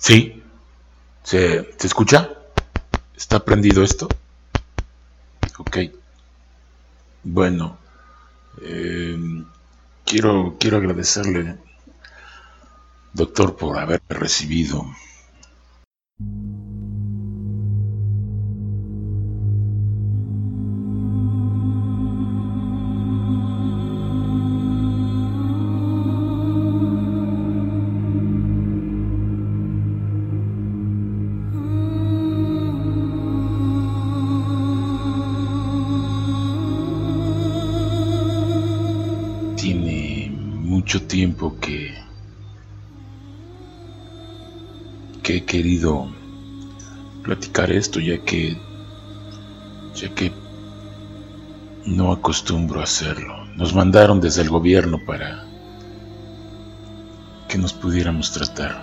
Sí. ¿Se, ¿Se escucha? ¿Está prendido esto? Ok. Bueno. Eh, quiero, quiero agradecerle, doctor, por haberme recibido. Tiempo que, que he querido platicar esto, ya que, ya que no acostumbro a hacerlo. Nos mandaron desde el gobierno para que nos pudiéramos tratar.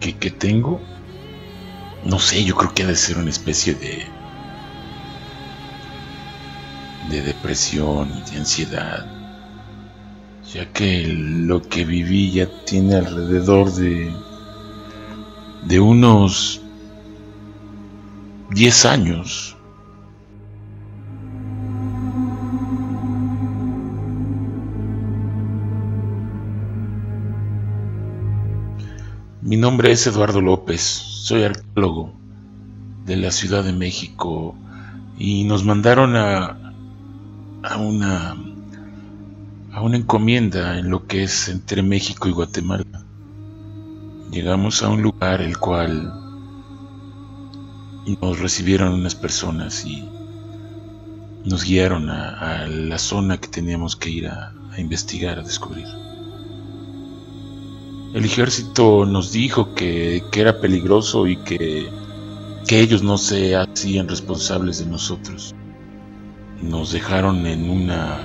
¿Qué, qué tengo? No sé, yo creo que ha de ser una especie de de depresión y de ansiedad, ya que lo que viví ya tiene alrededor de, de unos 10 años. Mi nombre es Eduardo López, soy arqueólogo de la Ciudad de México y nos mandaron a, a una a una encomienda en lo que es entre México y Guatemala. Llegamos a un lugar el cual nos recibieron unas personas y nos guiaron a, la zona que teníamos que ir a, investigar, a descubrir. El ejército nos dijo que, que era peligroso y que, que ellos no se hacían responsables de nosotros nos dejaron en una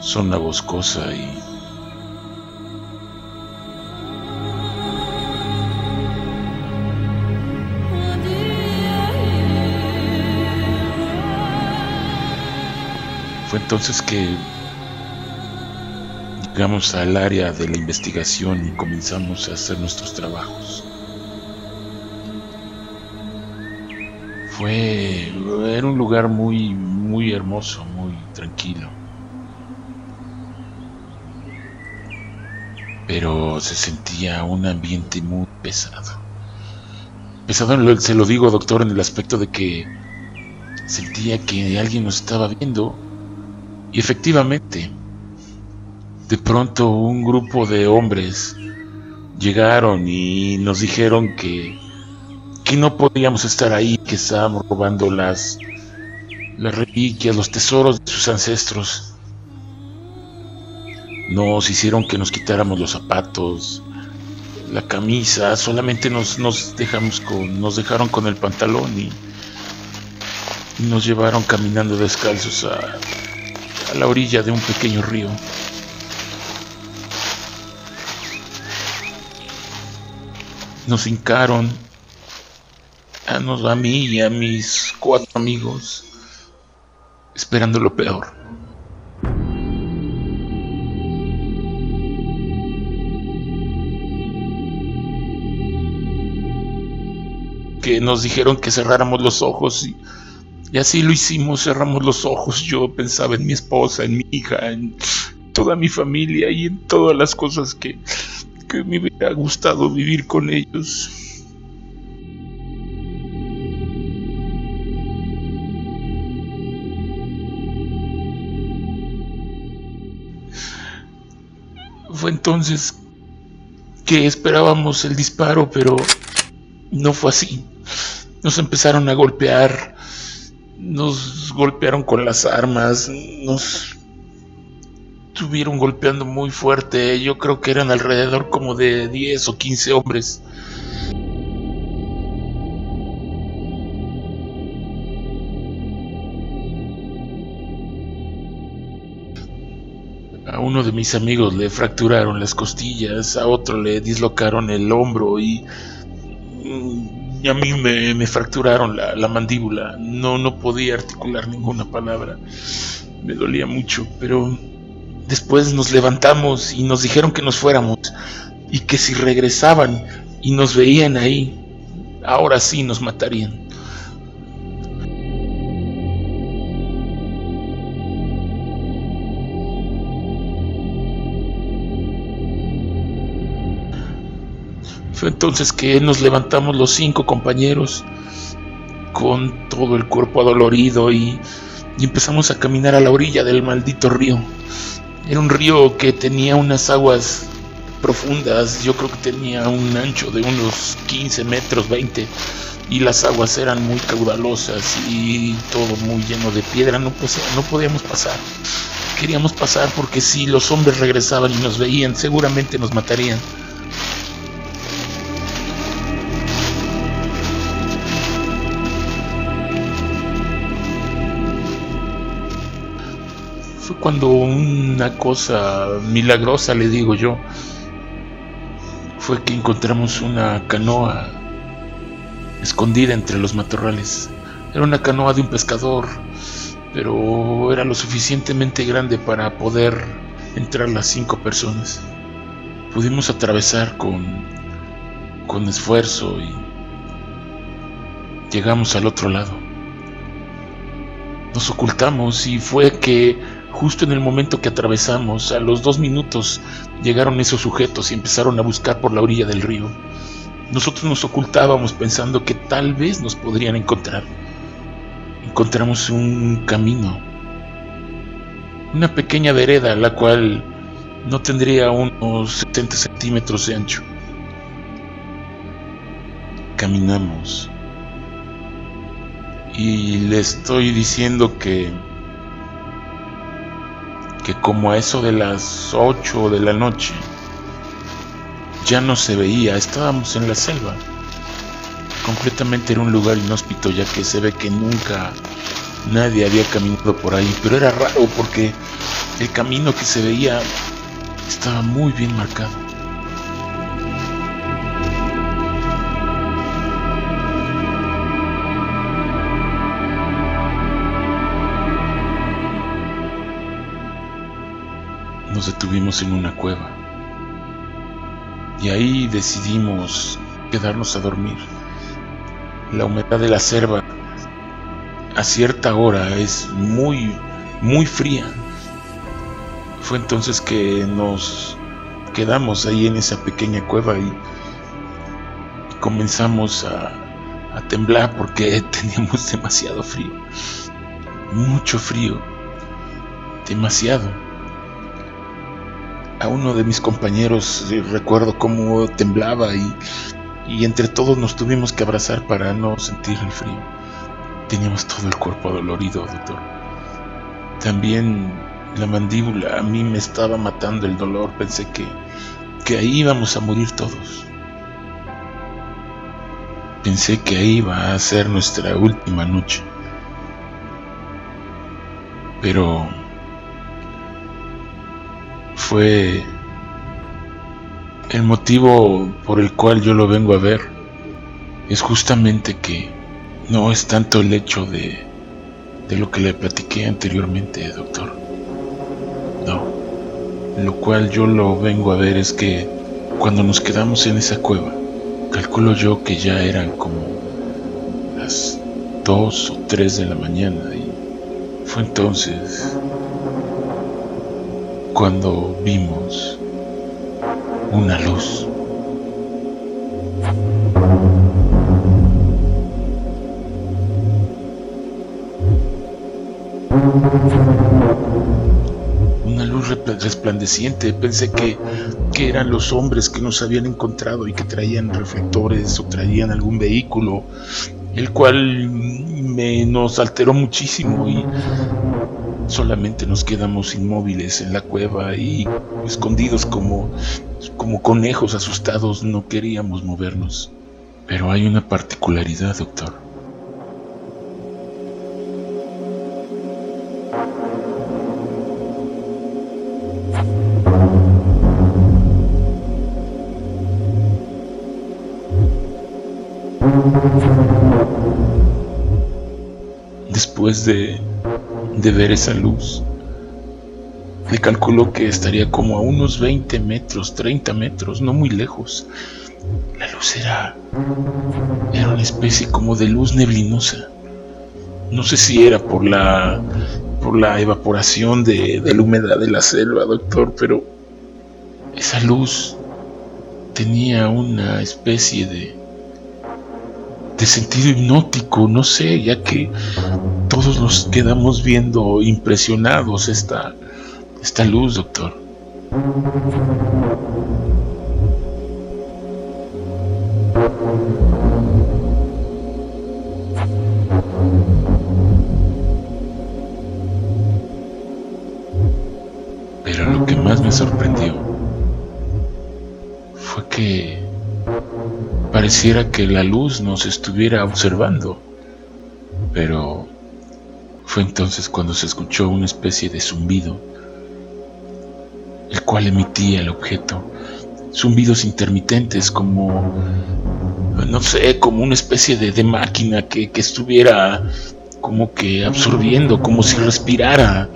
zona boscosa y fue entonces que llegamos al área de la investigación y comenzamos a hacer nuestros trabajos. Fue era un lugar muy muy hermoso, muy tranquilo. Pero se sentía un ambiente muy pesado. Pesado, se lo digo, doctor, en el aspecto de que sentía que alguien nos estaba viendo. Y efectivamente, de pronto un grupo de hombres llegaron y nos dijeron que, que no podíamos estar ahí, que estábamos robando las las reliquias, los tesoros de sus ancestros. Nos hicieron que nos quitáramos los zapatos, la camisa, solamente nos, nos, dejamos con, nos dejaron con el pantalón y, nos llevaron caminando descalzos a, a la orilla de un pequeño río. Nos hincaron a, a mí y a mis cuatro amigos esperando lo peor. Que nos dijeron que cerráramos los ojos y, así lo hicimos, cerramos los ojos. Yo pensaba en mi esposa, en mi hija, en toda mi familia y en todas las cosas que, que me hubiera gustado vivir con ellos. Entonces que esperábamos el disparo, pero no fue así. Nos empezaron a golpear, nos golpearon con las armas, nos estuvieron golpeando muy fuerte. Yo creo que eran alrededor como de 10 o 15 hombres. Uno de mis amigos le fracturaron las costillas, a otro le dislocaron el hombro y, mm, a mí me, fracturaron la, mandíbula. No, no podía articular ninguna palabra. Me dolía mucho, pero Después nos levantamos y nos dijeron que nos fuéramos y que si regresaban y nos veían ahí, ahora sí nos matarían. Entonces que nos levantamos los cinco compañeros con todo el cuerpo adolorido y, empezamos a caminar a la orilla del maldito río. Era un río que tenía unas aguas profundas, yo creo que tenía un ancho de unos 15 metros, 20, y las aguas eran muy caudalosas y todo muy lleno de piedra, no podíamos pasar. Queríamos pasar porque si los hombres regresaban y nos veían, seguramente nos matarían. Cuando una cosa milagrosa, le digo yo, fue que encontramos una canoa escondida entre los matorrales. Era una canoa de un pescador, pero era lo suficientemente grande para poder entrar las cinco personas. Pudimos atravesar con, con esfuerzo y llegamos al otro lado. Nos ocultamos y fue que Justo en el momento que atravesamos, a los dos minutos, llegaron esos sujetos y empezaron a buscar por la orilla del río. Nosotros nos ocultábamos pensando que tal vez nos podrían encontrar. Encontramos un camino, una pequeña vereda, la cual no tendría unos 70 centímetros de ancho. Caminamos. Y le estoy diciendo que que como a eso de las 8 de la noche ya no se veía, estábamos en la selva. Completamente era un lugar inhóspito ya que se ve que nunca nadie había caminado por ahí, pero era raro porque el camino que se veía estaba muy bien marcado. Detuvimos en una cueva y ahí decidimos quedarnos a dormir. La humedad de la selva a cierta hora es muy, muy fría. Fue entonces que nos quedamos ahí en esa pequeña cueva y comenzamos a, a temblar porque teníamos demasiado frío. Mucho frío. Demasiado a uno de mis compañeros recuerdo cómo temblaba y, y entre todos nos tuvimos que abrazar para no sentir el frío. Teníamos todo el cuerpo dolorido, doctor. También la mandíbula a mí me estaba matando el dolor. Pensé que, que ahí íbamos a morir todos. Pensé que ahí iba a ser nuestra última noche. Pero fue el motivo por el cual yo lo vengo a ver. Es justamente que no es tanto el hecho de, de lo que le platiqué anteriormente, doctor. No. Lo cual yo lo vengo a ver es que cuando nos quedamos en esa cueva, calculo yo que ya eran como las 2 o 3 de la mañana y fue entonces cuando vimos una luz. Una luz resplandeciente. Pensé que, que eran los hombres que nos habían encontrado y que traían reflectores o traían algún vehículo, el cual me nos alteró muchísimo y Solamente nos quedamos inmóviles en la cueva y escondidos como, como conejos asustados no queríamos movernos. Pero hay una particularidad, doctor. Después de de ver esa luz, le calculó que estaría como a unos 20 metros, 30 metros, no muy lejos. La luz era, era una especie como de luz neblinosa. No sé si era por la, por la evaporación de, de la humedad de la selva, doctor, pero esa luz tenía una especie de, de sentido hipnótico, no sé, ya que todos nos quedamos viendo impresionados esta, esta luz, doctor. Pareciera que la luz nos estuviera observando. Pero fue entonces cuando se escuchó una especie de zumbido, el cual emitía el objeto. Zumbidos intermitentes como, no sé, como una especie de, máquina que, que estuviera como que absorbiendo, como si respirara.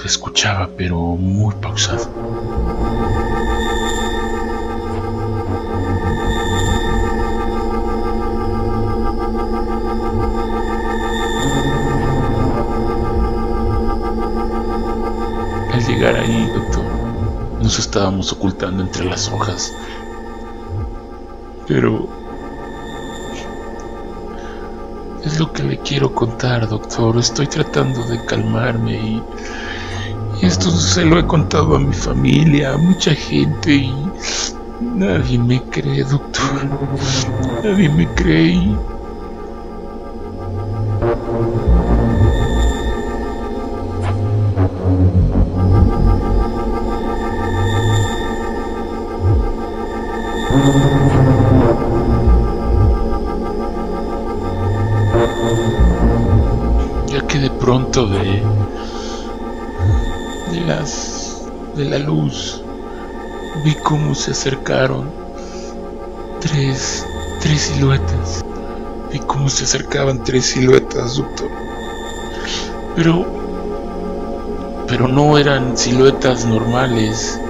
Se escuchaba, pero muy pausado. Llegar ahí, doctor. Nos estábamos ocultando entre las hojas. Pero... Es lo que le quiero contar, doctor. Estoy tratando de calmarme y... y esto se lo he contado a mi familia, a mucha gente y... Nadie me cree, doctor. Nadie me cree Ya que de pronto de, de las de la luz vi cómo se acercaron tres tres siluetas. Vi cómo se acercaban tres siluetas, doctor. Pero pero no eran siluetas normales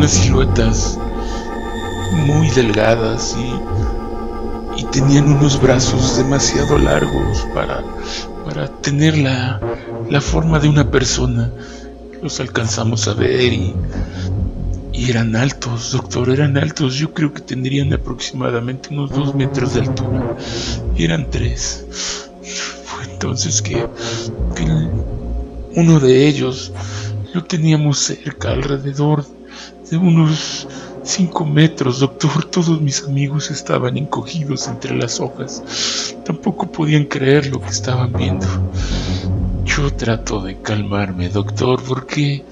unas siluetas muy delgadas y, y tenían unos brazos demasiado largos para, para tener la, la forma de una persona. Los alcanzamos a ver y, y eran altos, doctor, eran altos. Yo creo que tendrían aproximadamente unos dos metros de altura. Eran tres. Fue entonces que, que uno de ellos lo teníamos cerca, alrededor de unos cinco metros, doctor. Todos mis amigos estaban encogidos entre las hojas. Tampoco podían creer lo que estaban viendo. Yo trato de calmarme, doctor, porque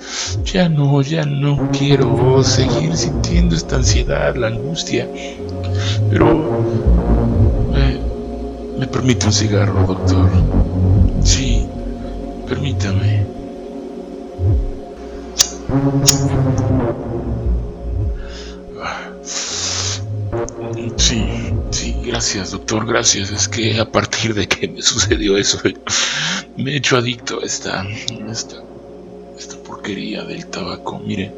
ya no, ya no quiero seguir sintiendo esta ansiedad, la angustia. Pero... ¿Me, me permite un cigarro, doctor? Sí, permítame. Sí, sí, gracias doctor, gracias. Es que a partir de que me sucedió eso, me he hecho adicto a esta, esta, esta porquería del tabaco. Mire,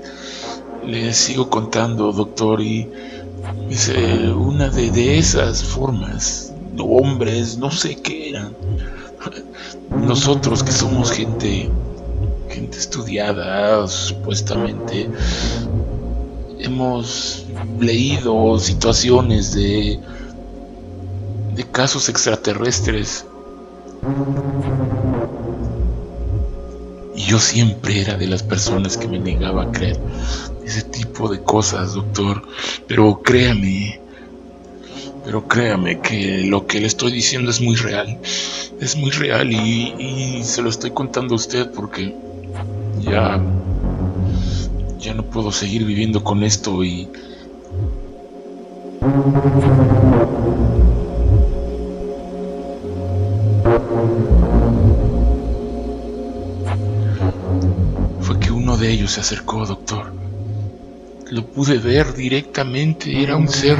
le sigo contando doctor y una de, de esas formas, hombres, no sé qué eran. Nosotros que somos gente gente estudiada, supuestamente, hemos leído situaciones de, de casos extraterrestres. Y yo siempre era de las personas que me negaba a creer ese tipo de cosas, doctor. Pero créame, pero créame que lo que le estoy diciendo es muy real. Es muy real y, y se lo estoy contando a usted porque ya ya no puedo seguir viviendo con esto y fue que uno de ellos se acercó, doctor. Lo pude ver directamente, era un ser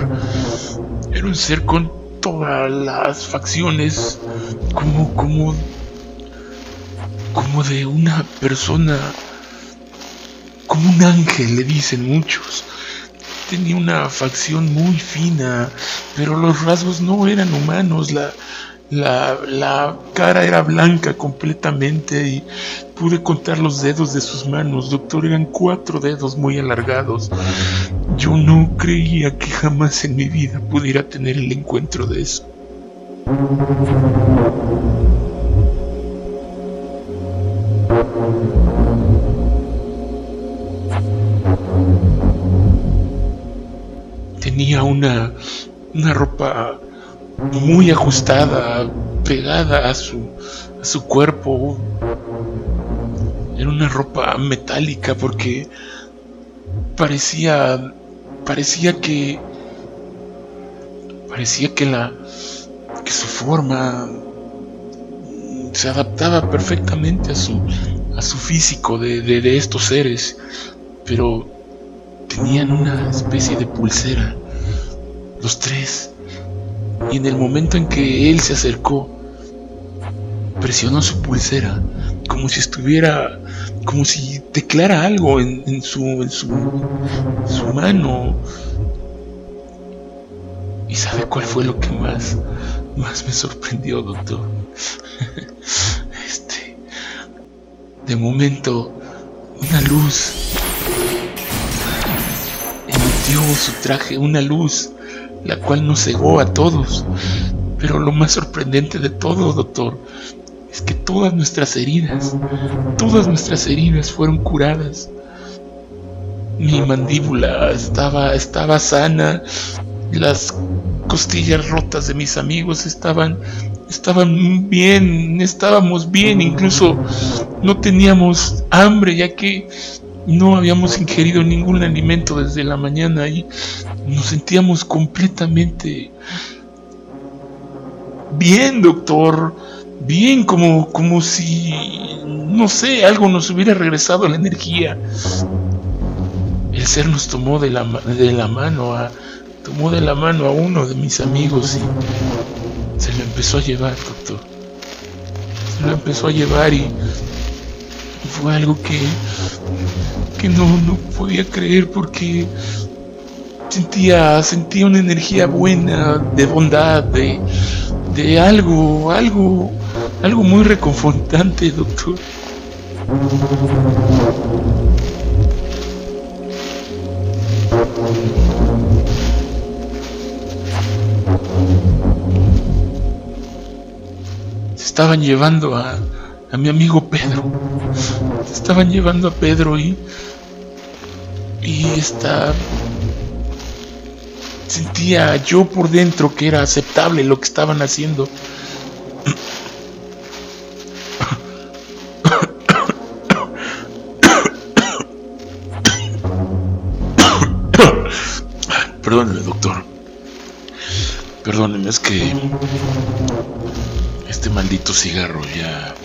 era un ser con todas las facciones como como como de una persona, como un ángel, le dicen muchos. Tenía una facción muy fina, pero los rasgos no eran humanos. La, la, la, cara era blanca completamente y pude contar los dedos de sus manos. Doctor, eran cuatro dedos muy alargados. Yo no creía que jamás en mi vida pudiera tener el encuentro de eso. Tenía una, una ropa muy ajustada, pegada a su, su cuerpo. Era una ropa metálica porque parecía parecía que parecía que la que su forma se adaptaba perfectamente a su a su físico de, de estos seres pero tenían una especie de pulsera los tres y en el momento en que él se acercó, presionó su pulsera como si estuviera, como si declara algo en, su, en su, su mano. ¿Y sabe cuál fue lo que más, más me sorprendió, doctor? este, de momento, una luz emitió su traje, una luz la cual nos cegó a todos. Pero lo más sorprendente de todo, doctor, es que todas nuestras heridas, todas nuestras heridas fueron curadas. Mi mandíbula estaba, estaba sana, las costillas rotas de mis amigos estaban, estaban bien, estábamos bien, incluso no teníamos hambre ya que no habíamos ingerido ningún alimento desde la mañana y nos sentíamos completamente bien, doctor. Bien, como, como si, no sé, algo nos hubiera regresado la energía. El ser nos tomó de la, de la mano a, tomó de la mano a uno de mis amigos y se lo empezó a llevar, doctor. Se lo empezó a llevar y fue algo que, que no, no podía creer porque sentía, sentía una energía buena, de bondad, de, de algo, algo, algo muy reconfortante, doctor. Se estaban llevando a, a mi amigo Pedro. Estaban llevando a Pedro y. Y está. Sentía yo por dentro que era aceptable lo que estaban haciendo. Perdóneme, doctor. Perdóneme, es que este maldito cigarro ya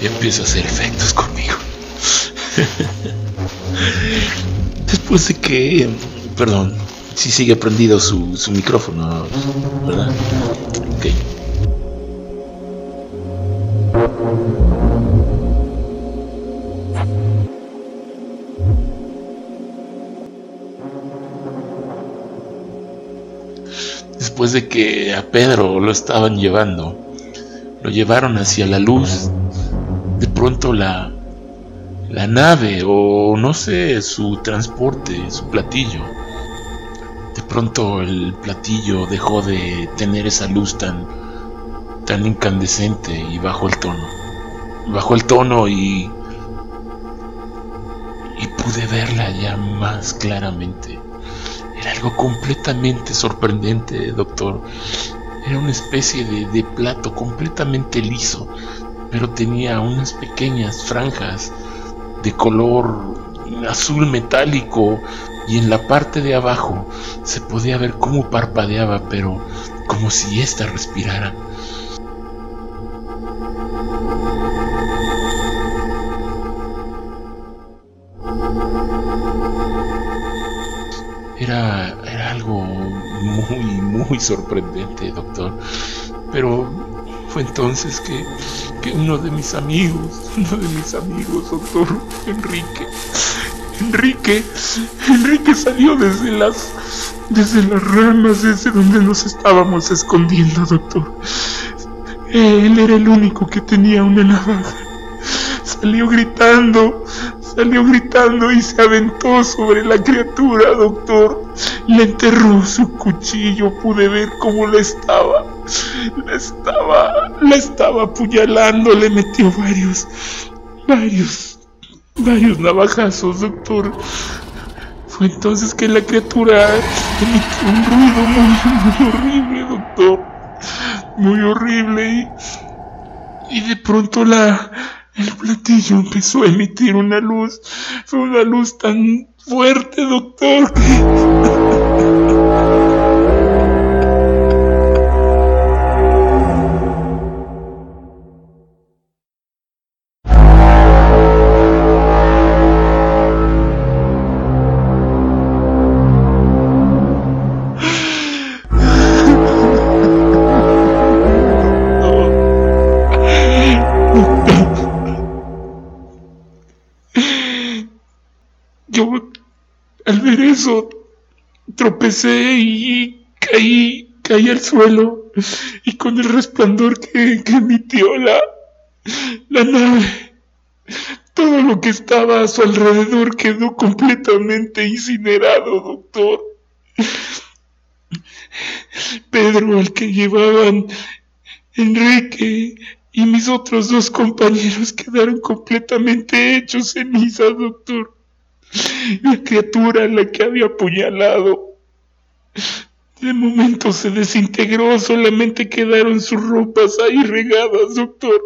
y empieza a hacer efectos conmigo. Después de que, perdón, si sigue prendido su, su micrófono, ¿verdad? Ok. Después de que a Pedro lo estaban llevando, lo llevaron hacia la luz de pronto la, la nave o no sé, su transporte, su platillo. De pronto el platillo dejó de tener esa luz tan, tan incandescente y bajó el tono. Bajó el tono y, y pude verla ya más claramente. Era algo completamente sorprendente, doctor. Era una especie de, de plato completamente liso, pero tenía unas pequeñas franjas de color azul metálico y en la parte de abajo se podía ver cómo parpadeaba, pero como si ésta respirara. Era, era algo muy, muy sorprendente, doctor. Pero Fue entonces que, que uno de mis amigos, uno de mis amigos, doctor Enrique, Enrique, Enrique salió desde las, desde las ramas, desde donde nos estábamos escondiendo, doctor. Él era el único que tenía una navaja. Salió gritando, salió gritando y se aventó sobre la criatura, doctor. Le enterró su cuchillo, pude ver cómo le estaba. Le estaba, le estaba apuñalando, le metió varios, varios, varios navajazos, doctor. Fue entonces que la criatura emitió un ruido muy, muy horrible, doctor. Muy horrible. Y, y de pronto la, el platillo empezó a emitir una luz. Fue una luz tan fuerte, doctor. tropecé y caí, caí al suelo y con el resplandor que, emitió la, la nave, todo lo que estaba a su alrededor quedó completamente incinerado, doctor. Pedro, al que llevaban Enrique y mis otros dos compañeros quedaron completamente hechos cenizas, doctor. La criatura a la que había apuñalado. De momento se desintegró, solamente quedaron sus ropas ahí regadas, doctor.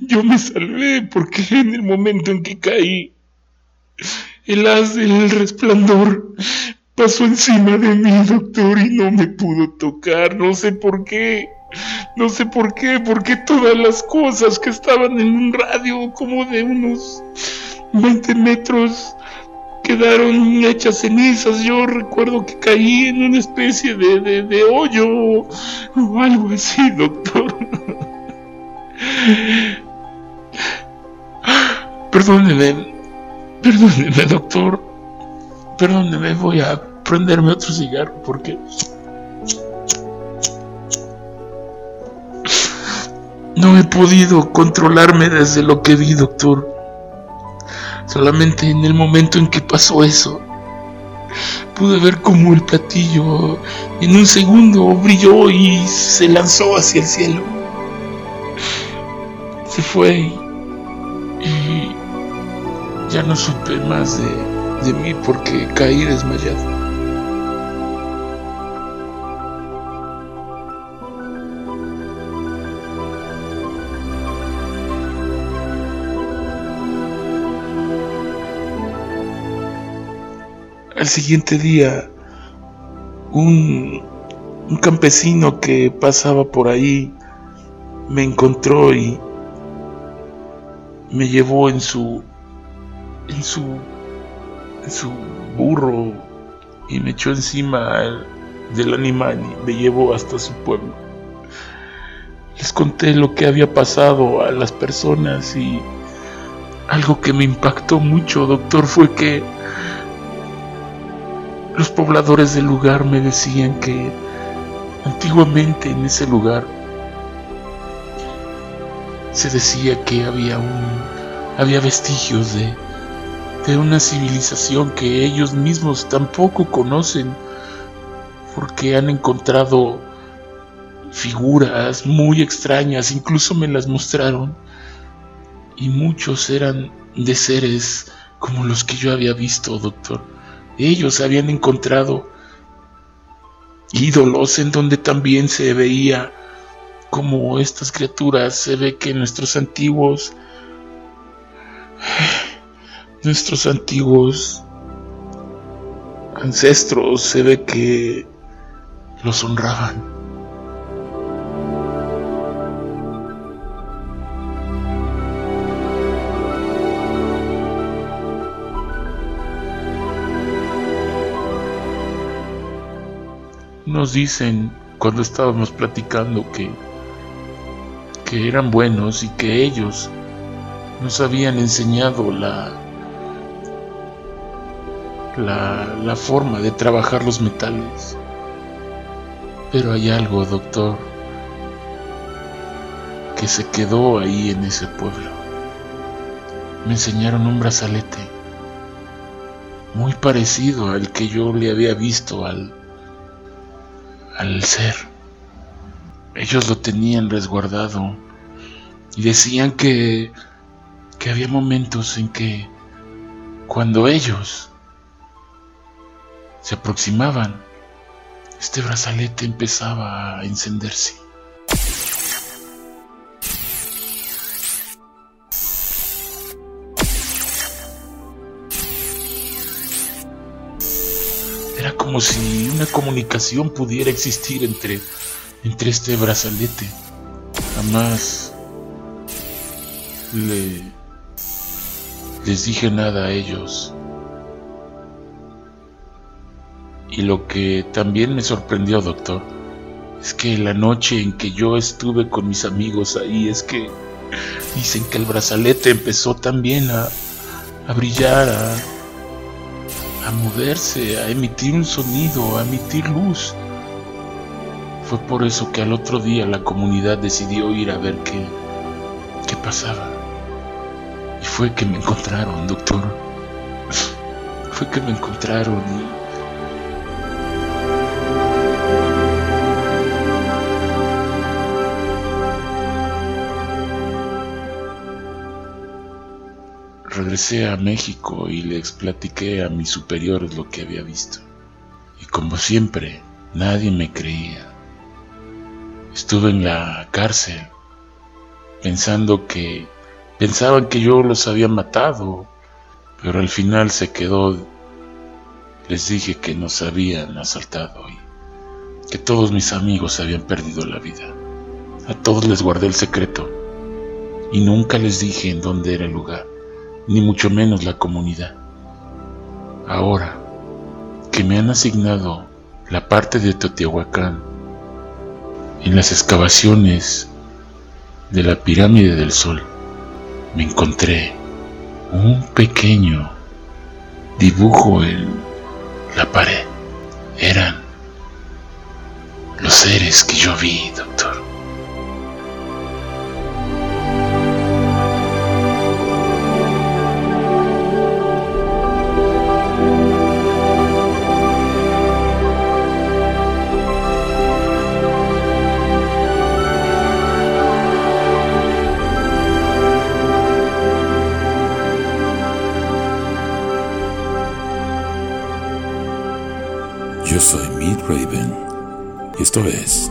Yo me salvé porque en el momento en que caí, el haz del resplandor pasó encima de mí, doctor, y no me pudo tocar. No sé por qué. No sé por qué, porque todas las cosas que estaban en un radio como de unos 20 metros quedaron hechas cenizas. Yo recuerdo que caí en una especie de, de, de hoyo o algo así, doctor. Perdóneme, perdóneme, doctor. Perdóneme, voy a prenderme otro cigarro porque no he podido controlarme desde lo que vi, doctor. Solamente en el momento en que pasó eso, pude ver cómo el platillo en un segundo brilló y se lanzó hacia el cielo. Se fue y, y ya no supe más de, de mí porque caí desmayado. Al siguiente día, un, un campesino que pasaba por ahí me encontró y me llevó en su en su en su burro y me echó encima del animal y me llevó hasta su pueblo. Les conté lo que había pasado a las personas y algo que me impactó mucho, doctor, fue que los pobladores del lugar me decían que antiguamente en ese lugar se decía que había un había vestigios de de una civilización que ellos mismos tampoco conocen porque han encontrado figuras muy extrañas, incluso me las mostraron y muchos eran de seres como los que yo había visto, doctor. Ellos habían encontrado ídolos en donde también se veía como estas criaturas, se ve que nuestros antiguos nuestros antiguos ancestros se ve que los honraban. Nos dicen cuando estábamos platicando que que eran buenos y que ellos nos habían enseñado la, la, la forma de trabajar los metales. Pero hay algo, doctor, que se quedó ahí en ese pueblo. Me enseñaron un brazalete muy parecido al que yo le había visto al, al ser. Ellos lo tenían resguardado y decían que, que había momentos en que cuando ellos se aproximaban, este brazalete empezaba a encenderse. Como si una comunicación pudiera existir entre, entre este brazalete. Jamás le, les dije nada a ellos. Y lo que también me sorprendió, doctor, es que la noche en que yo estuve con mis amigos ahí, es que dicen que el brazalete empezó también a, a brillar, a, moverse, a emitir un sonido, a emitir luz. Fue por eso que al otro día la comunidad decidió ir a ver qué, qué pasaba. Y fue que me encontraron, doctor. Fue que me encontraron y... regresé a México y les platiqué a mis superiores lo que había visto. Y como siempre, nadie me creía. Estuve en la cárcel pensando que pensaban que yo los había matado, pero al final se quedó les dije que nos habían asaltado y que todos mis amigos habían perdido la vida. A todos les guardé el secreto y nunca les dije en dónde era el lugar ni mucho menos la comunidad. Ahora que me han asignado la parte de Teotihuacán en las excavaciones de la pirámide del Sol, me encontré un pequeño dibujo en la pared. Eran los seres que yo vi, doctor. Raven esto es.